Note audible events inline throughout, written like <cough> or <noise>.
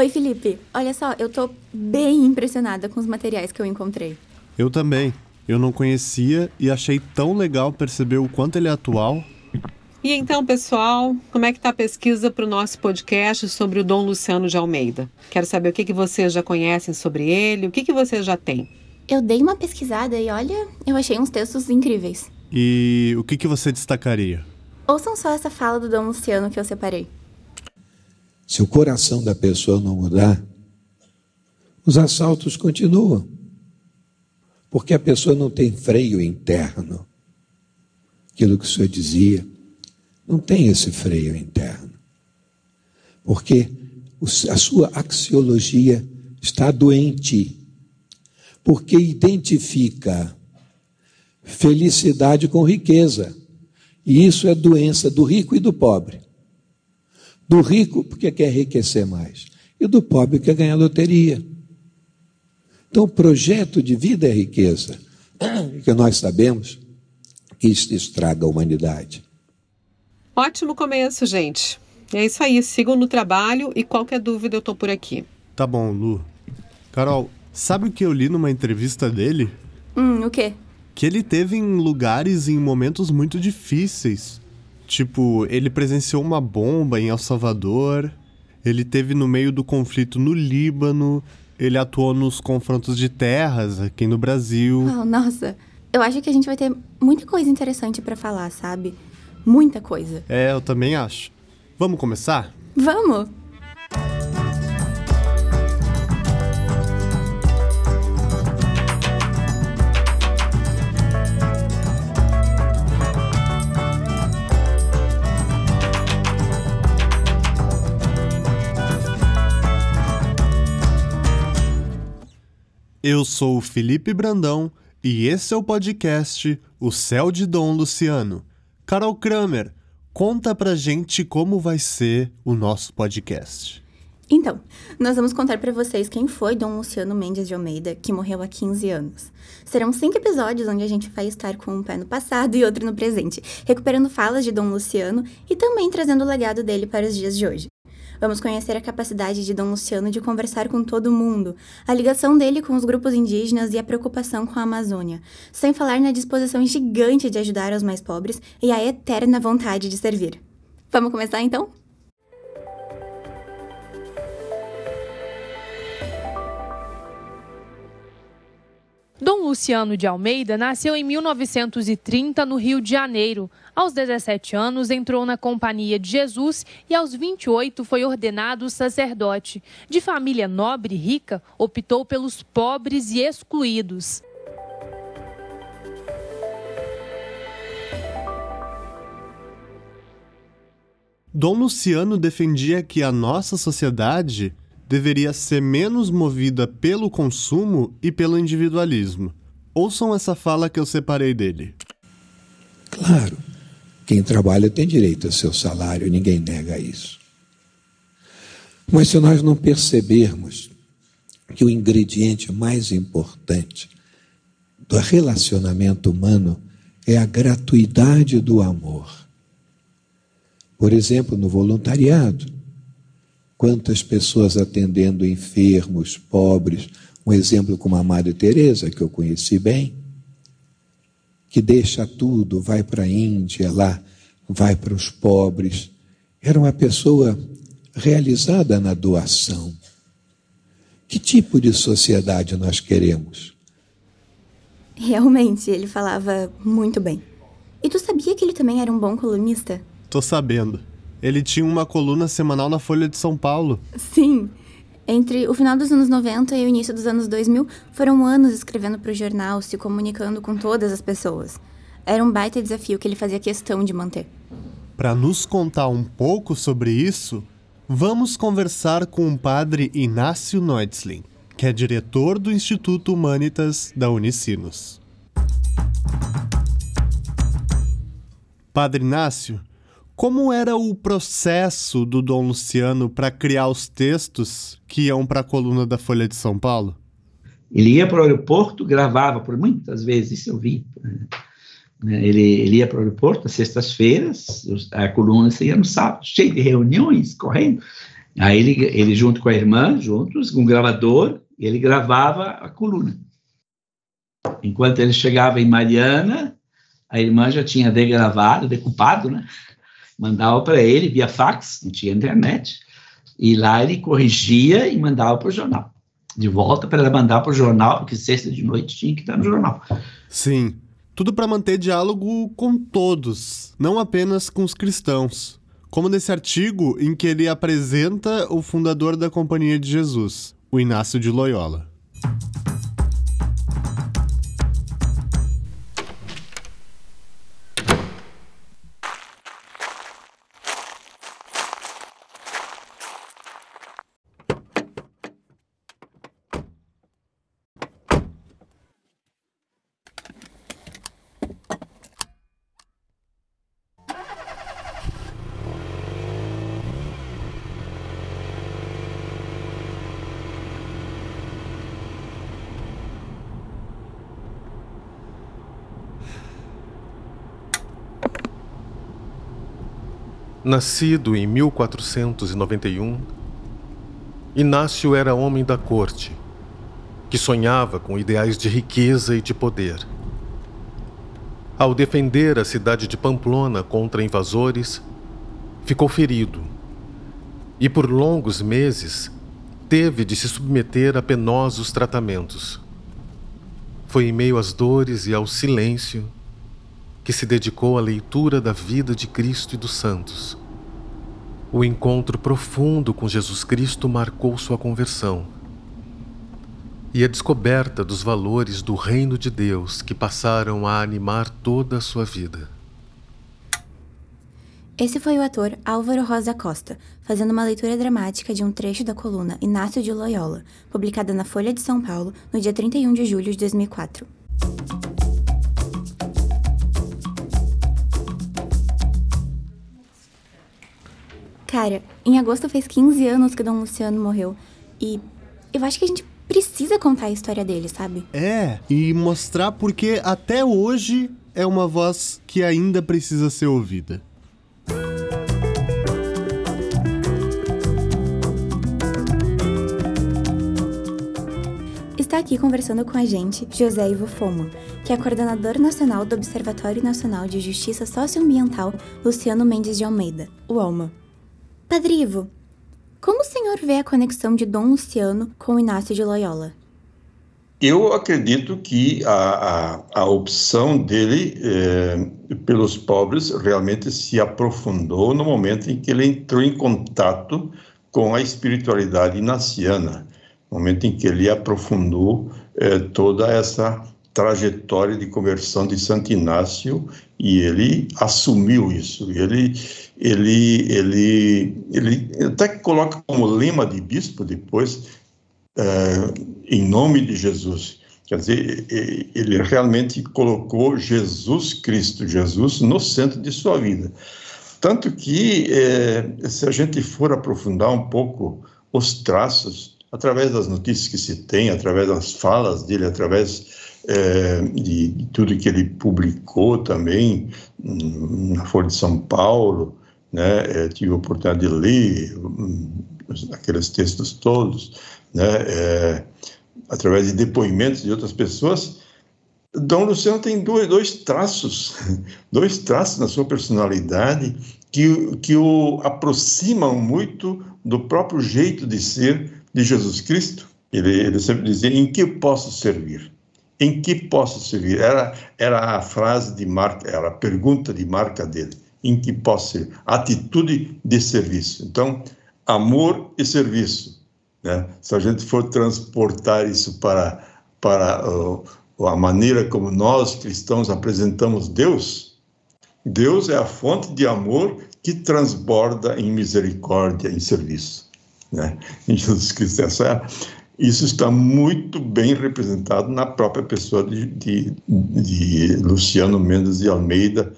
Oi, Felipe. Olha só, eu tô bem impressionada com os materiais que eu encontrei. Eu também. Eu não conhecia e achei tão legal perceber o quanto ele é atual. E então, pessoal, como é que tá a pesquisa para o nosso podcast sobre o Dom Luciano de Almeida? Quero saber o que, que vocês já conhecem sobre ele, o que, que vocês já têm. Eu dei uma pesquisada e olha, eu achei uns textos incríveis. E o que, que você destacaria? Ouçam só essa fala do Dom Luciano que eu separei. Se o coração da pessoa não mudar, os assaltos continuam. Porque a pessoa não tem freio interno. Aquilo que o senhor dizia, não tem esse freio interno. Porque a sua axiologia está doente. Porque identifica felicidade com riqueza. E isso é doença do rico e do pobre. Do rico, porque quer enriquecer mais. E do pobre, que quer ganhar loteria. Então, o projeto de vida é riqueza. <clears throat> Que nós sabemos que isso estraga a humanidade. Ótimo começo, gente. É isso aí. Sigam no trabalho e qualquer dúvida eu tô por aqui. Tá bom, Lu. Carol, sabe o que eu li numa entrevista dele? Hum, o quê? Que ele teve em lugares e em momentos muito difíceis. Tipo, ele presenciou uma bomba em El Salvador, ele teve no meio do conflito no Líbano, ele atuou nos confrontos de terras aqui no Brasil. Oh, nossa, eu acho que a gente vai ter muita coisa interessante para falar, sabe? Muita coisa. É, eu também acho. Vamos começar? Vamos! Eu sou o Felipe Brandão e esse é o podcast O Céu de Dom Luciano. Carol Kramer, conta pra gente como vai ser o nosso podcast. Então, nós vamos contar para vocês quem foi Dom Luciano Mendes de Almeida, que morreu há 15 anos. Serão cinco episódios onde a gente vai estar com um pé no passado e outro no presente, recuperando falas de Dom Luciano e também trazendo o legado dele para os dias de hoje. Vamos conhecer a capacidade de Dom Luciano de conversar com todo mundo, a ligação dele com os grupos indígenas e a preocupação com a Amazônia, sem falar na disposição gigante de ajudar os mais pobres e a eterna vontade de servir. Vamos começar então? Dom Luciano de Almeida nasceu em 1930 no Rio de Janeiro. Aos 17 anos, entrou na Companhia de Jesus e, aos 28, foi ordenado sacerdote. De família nobre e rica, optou pelos pobres e excluídos. Dom Luciano defendia que a nossa sociedade deveria ser menos movida pelo consumo e pelo individualismo. Ouçam essa fala que eu separei dele. Claro, quem trabalha tem direito ao seu salário, ninguém nega isso. Mas se nós não percebermos que o ingrediente mais importante do relacionamento humano é a gratuidade do amor. Por exemplo, no voluntariado, Quantas pessoas atendendo enfermos, pobres, um exemplo como a Madre Teresa que eu conheci bem, que deixa tudo, vai para a Índia, lá vai para os pobres. Era uma pessoa realizada na doação. Que tipo de sociedade nós queremos? Realmente, ele falava muito bem. E tu sabia que ele também era um bom colunista? Tô sabendo. Ele tinha uma coluna semanal na Folha de São Paulo. Sim. Entre o final dos anos 90 e o início dos anos 2000, foram anos escrevendo para o jornal, se comunicando com todas as pessoas. Era um baita desafio que ele fazia questão de manter. Para nos contar um pouco sobre isso, vamos conversar com o padre Inácio Neutzlin, que é diretor do Instituto Humanitas da Unicinos. Padre Inácio, como era o processo do Dom Luciano para criar os textos que iam para a coluna da Folha de São Paulo? Ele ia para o aeroporto, gravava por muitas vezes, isso eu vi. Né? Ele, ele ia para o aeroporto às sextas-feiras, a coluna ia no sábado, cheio de reuniões, correndo. Aí ele, ele junto com a irmã, juntos, com um gravador, ele gravava a coluna. Enquanto ele chegava em Mariana, a irmã já tinha degravado, decupado, né? Mandava para ele via fax, não tinha internet. E lá ele corrigia e mandava para o jornal. De volta para ela mandar para o jornal, porque sexta de noite tinha que estar no jornal. Sim. Tudo para manter diálogo com todos, não apenas com os cristãos. Como nesse artigo em que ele apresenta o fundador da Companhia de Jesus, o Inácio de Loyola. Nascido em 1491, Inácio era homem da corte, que sonhava com ideais de riqueza e de poder. Ao defender a cidade de Pamplona contra invasores, ficou ferido e, por longos meses, teve de se submeter a penosos tratamentos. Foi em meio às dores e ao silêncio que se dedicou à leitura da vida de Cristo e dos santos o encontro profundo com Jesus Cristo marcou sua conversão e a descoberta dos valores do reino de Deus que passaram a animar toda a sua vida. Esse foi o ator Álvaro Rosa Costa, fazendo uma leitura dramática de um trecho da coluna Inácio de Loyola, publicada na Folha de São Paulo no dia 31 de julho de 2004. Cara, em agosto fez 15 anos que Dom Luciano morreu. E eu acho que a gente precisa contar a história dele, sabe? É, e mostrar porque até hoje é uma voz que ainda precisa ser ouvida. Está aqui conversando com a gente José Ivo Foma, que é coordenador nacional do Observatório Nacional de Justiça Socioambiental Luciano Mendes de Almeida, o OLMA. Padre Ivo, como o senhor vê a conexão de Dom Luciano com Inácio de Loyola? Eu acredito que a, a, a opção dele é, pelos pobres realmente se aprofundou no momento em que ele entrou em contato com a espiritualidade inaciana, no momento em que ele aprofundou é, toda essa trajetória de conversão de Santo Inácio e ele assumiu isso. Ele ele, ele, ele até coloca como lema de bispo depois, é, em nome de Jesus. Quer dizer, ele realmente colocou Jesus Cristo, Jesus, no centro de sua vida. Tanto que, é, se a gente for aprofundar um pouco os traços, através das notícias que se tem, através das falas dele, através é, de, de, tudo que ele publicou também hum, na Folha de São Paulo, né? É, tive a oportunidade de ler hum, aqueles textos todos, né? É, através de depoimentos de outras pessoas. Dom Luciano tem dois, dois traços, <laughs> dois traços na sua personalidade que, que o aproximam muito do próprio jeito de ser de Jesus Cristo. Ele, ele sempre dizia: em que posso servir? Em que posso servir? Era, era a frase de marca, era a pergunta de marca dele em que possa ser atitude de serviço. Então, amor e serviço. Né? Se a gente for transportar isso para, para uh, a maneira como nós cristãos apresentamos Deus, Deus é a fonte de amor que transborda em misericórdia, em serviço. Né? <laughs> Em Jesus Cristo, essa é, isso está muito bem representado na própria pessoa de, de, de Luciano Mendes de Almeida.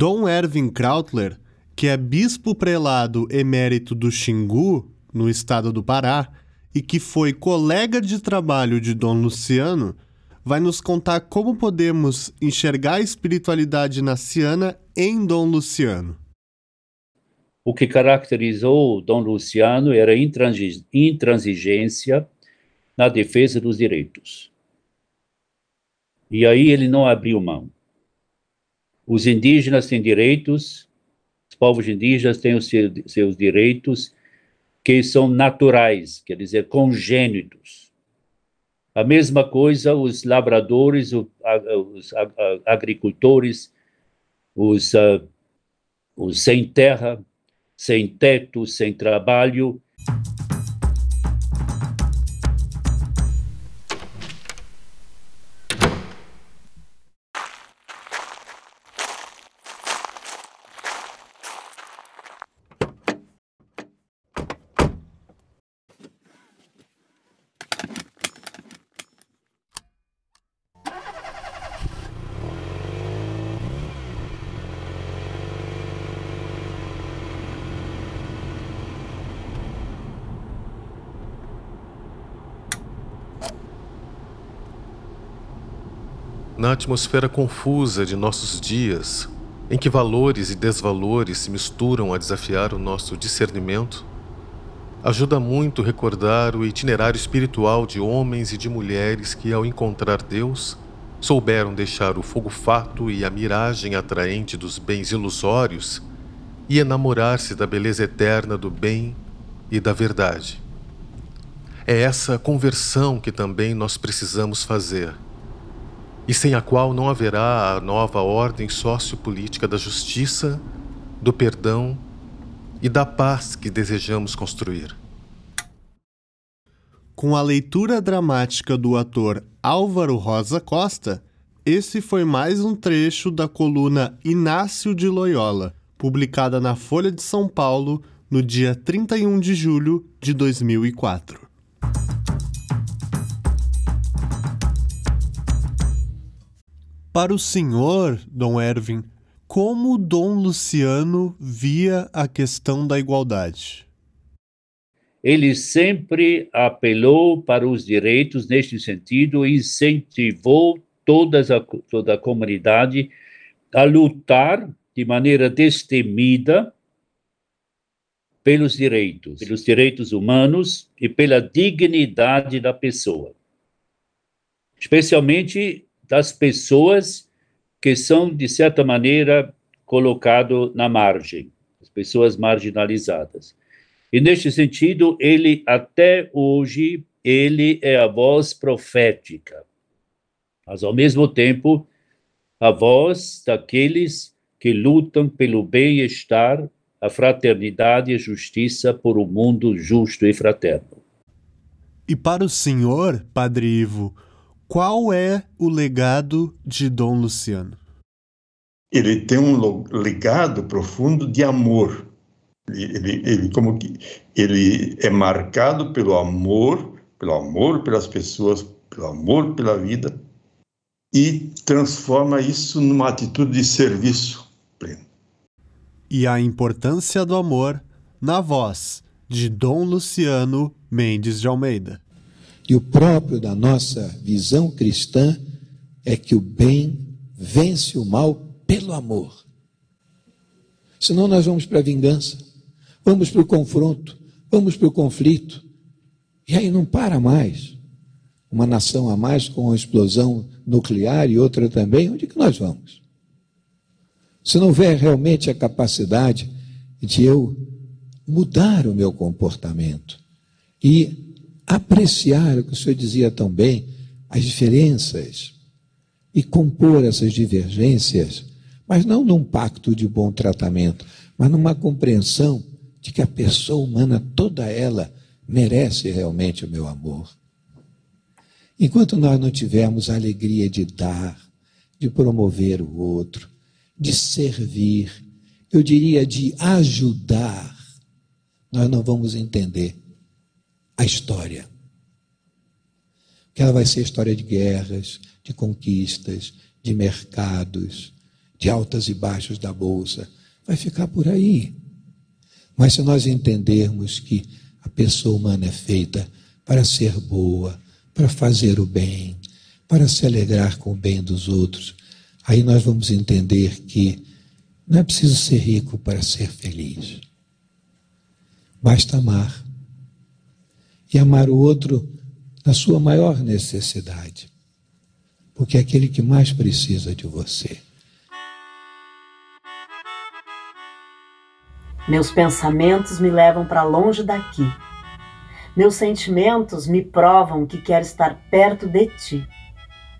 Dom Erwin Krautler, que é bispo prelado emérito do Xingu, no estado do Pará, e que foi colega de trabalho de Dom Luciano, vai nos contar como podemos enxergar a espiritualidade naciana em Dom Luciano. O que caracterizou Dom Luciano era intransigência na defesa dos direitos. E aí ele não abriu mão. Os indígenas têm direitos, os povos indígenas têm os seus direitos que são naturais, quer dizer, congênitos. A mesma coisa os lavradores, os agricultores, os, ah, os sem terra, sem teto, sem trabalho. Na atmosfera confusa de nossos dias, em que valores e desvalores se misturam a desafiar o nosso discernimento, ajuda muito recordar o itinerário espiritual de homens e de mulheres que, ao encontrar Deus, souberam deixar o fogo fato e a miragem atraente dos bens ilusórios e enamorar-se da beleza eterna do bem e da verdade. É essa conversão que também nós precisamos fazer e sem a qual não haverá a nova ordem sociopolítica da justiça, do perdão e da paz que desejamos construir. Com a leitura dramática do ator Álvaro Rosa Costa, esse foi mais um trecho da coluna Inácio de Loyola, publicada na Folha de São Paulo no dia 31 de julho de 2004. Para o senhor, Dom Erwin, como Dom Luciano via a questão da igualdade? Ele sempre apelou para os direitos neste sentido e incentivou todas a, toda a comunidade a lutar de maneira destemida pelos direitos, pelos direitos humanos e pela dignidade da pessoa. Especialmente das pessoas que são, de certa maneira, colocado na margem, as pessoas marginalizadas. E neste sentido, ele até hoje ele é a voz profética, mas ao mesmo tempo a voz daqueles que lutam pelo bem-estar, a fraternidade e a justiça por um mundo justo e fraterno. E para o senhor, Padre Ivo, qual é o legado de Dom Luciano? Ele tem um legado profundo de amor. Ele, ele, como que, ele é marcado pelo amor, pelo amor pelas pessoas, pelo amor pela vida e transforma isso numa atitude de serviço pleno. E a importância do amor na voz de Dom Luciano Mendes de Almeida. E o próprio da nossa visão cristã é que o bem vence o mal pelo amor. Senão nós vamos para a vingança, vamos para o confronto, vamos para o conflito. E aí não para mais. Uma nação a mais com uma explosão nuclear e outra também, onde que nós vamos? Se não houver realmente a capacidade de eu mudar o meu comportamento e apreciar o que o senhor dizia tão bem, as diferenças e compor essas divergências, mas não num pacto de bom tratamento, mas numa compreensão de que a pessoa humana toda ela merece realmente o meu amor. Enquanto nós não tivermos a alegria de dar, de promover o outro, de servir, eu diria de ajudar, nós não vamos entender a história. Que ela vai ser história de guerras, de conquistas, de mercados, de altas e baixos da bolsa. Vai ficar por aí. Mas se nós entendermos que a pessoa humana é feita para ser boa, para fazer o bem, para se alegrar com o bem dos outros. Aí nós vamos entender que não é preciso ser rico para ser feliz. Basta amar. E amar o outro na sua maior necessidade. Porque é aquele que mais precisa de você. Meus pensamentos me levam para longe daqui. Meus sentimentos me provam que quero estar perto de ti.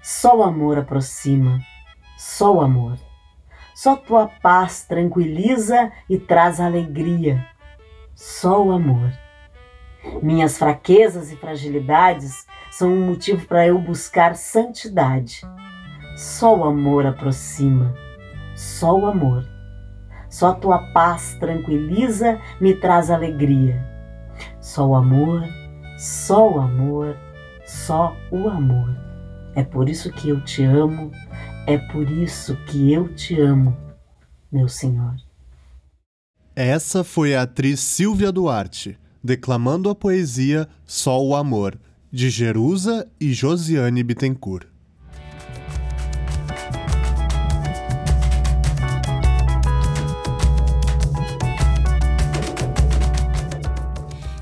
Só o amor aproxima, só o amor. Só tua paz tranquiliza e traz alegria. Só o amor. Minhas fraquezas e fragilidades são um motivo para eu buscar santidade. Só o amor aproxima, só o amor. Só a tua paz tranquiliza, me traz alegria. Só o amor, só o amor, só o amor. É por isso que eu te amo, é por isso que eu te amo, meu Senhor. Essa foi a atriz Silvia Duarte, declamando a poesia Só o Amor, de Jerusa e Josiane Bittencourt.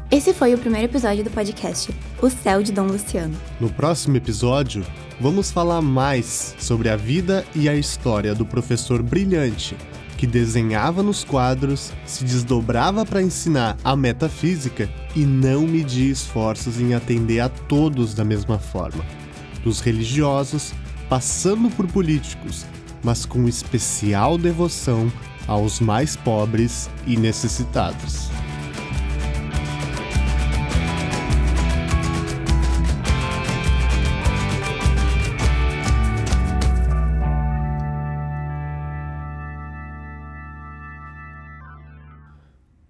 Esse foi o primeiro episódio do podcast O Céu de Dom Luciano. No próximo episódio, vamos falar mais sobre a vida e a história do professor brilhante que desenhava nos quadros, se desdobrava para ensinar a metafísica e não media esforços em atender a todos da mesma forma, dos religiosos, passando por políticos, mas com especial devoção aos mais pobres e necessitados.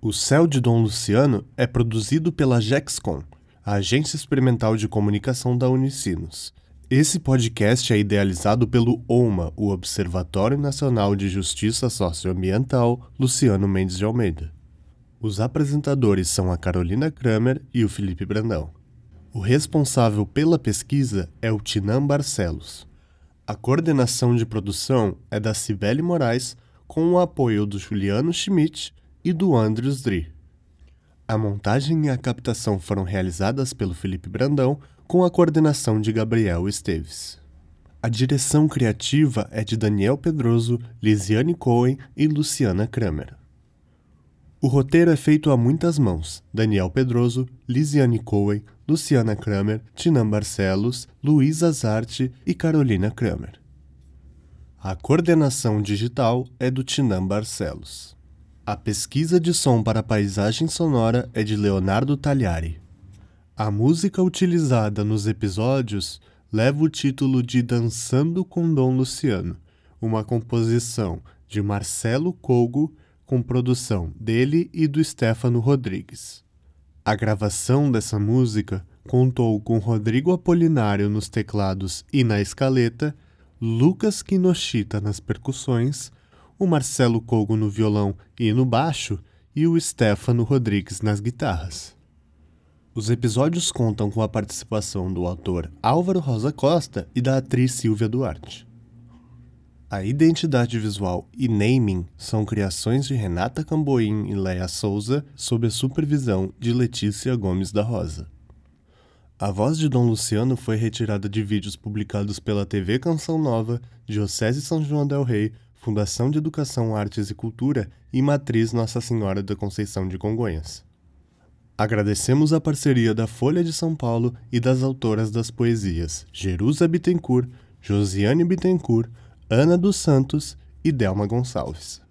O Céu de Dom Luciano é produzido pela Gexcom, a agência experimental de comunicação da Unicinos. Esse podcast é idealizado pelo OMA, o Observatório Nacional de Justiça Socioambiental Luciano Mendes de Almeida. Os apresentadores são a Carolina Kramer e o Felipe Brandão. O responsável pela pesquisa é o Tinan Barcelos. A coordenação de produção é da Cibele Moraes, com o apoio do Juliano Schmidt e do Andrews Dri. A montagem e a captação foram realizadas pelo Felipe Brandão com a coordenação de Gabriel Esteves. A direção criativa é de Daniel Pedroso, Lisiane Cohen e Luciana Kramer. O roteiro é feito a muitas mãos: Daniel Pedroso, Lisiane Cohen, Luciana Kramer, Tinan Barcelos, Luísa Zarte e Carolina Kramer. A coordenação digital é do Tinan Barcelos. A pesquisa de som para paisagem sonora é de Leonardo Tagliari. A música utilizada nos episódios leva o título de Dançando com Dom Luciano, uma composição de Marcelo Cogo com produção dele e do Stefano Rodrigues. A gravação dessa música contou com Rodrigo Apolinário nos teclados e na escaleta, Lucas Kinoshita nas percussões o Marcelo Cogo no violão e no baixo e o Stefano Rodrigues nas guitarras. Os episódios contam com a participação do autor Álvaro Rosa Costa e da atriz Silvia Duarte. A identidade visual e naming são criações de Renata Camboim e Leia Souza sob a supervisão de Letícia Gomes da Rosa. A voz de Dom Luciano foi retirada de vídeos publicados pela TV Canção Nova, Diocese São João del Rei, Fundação de Educação, Artes e Cultura e Matriz Nossa Senhora da Conceição de Congonhas. Agradecemos a parceria da Folha de São Paulo e das autoras das poesias Jerusa Bittencourt, Josiane Bittencourt, Ana dos Santos e Delma Gonçalves.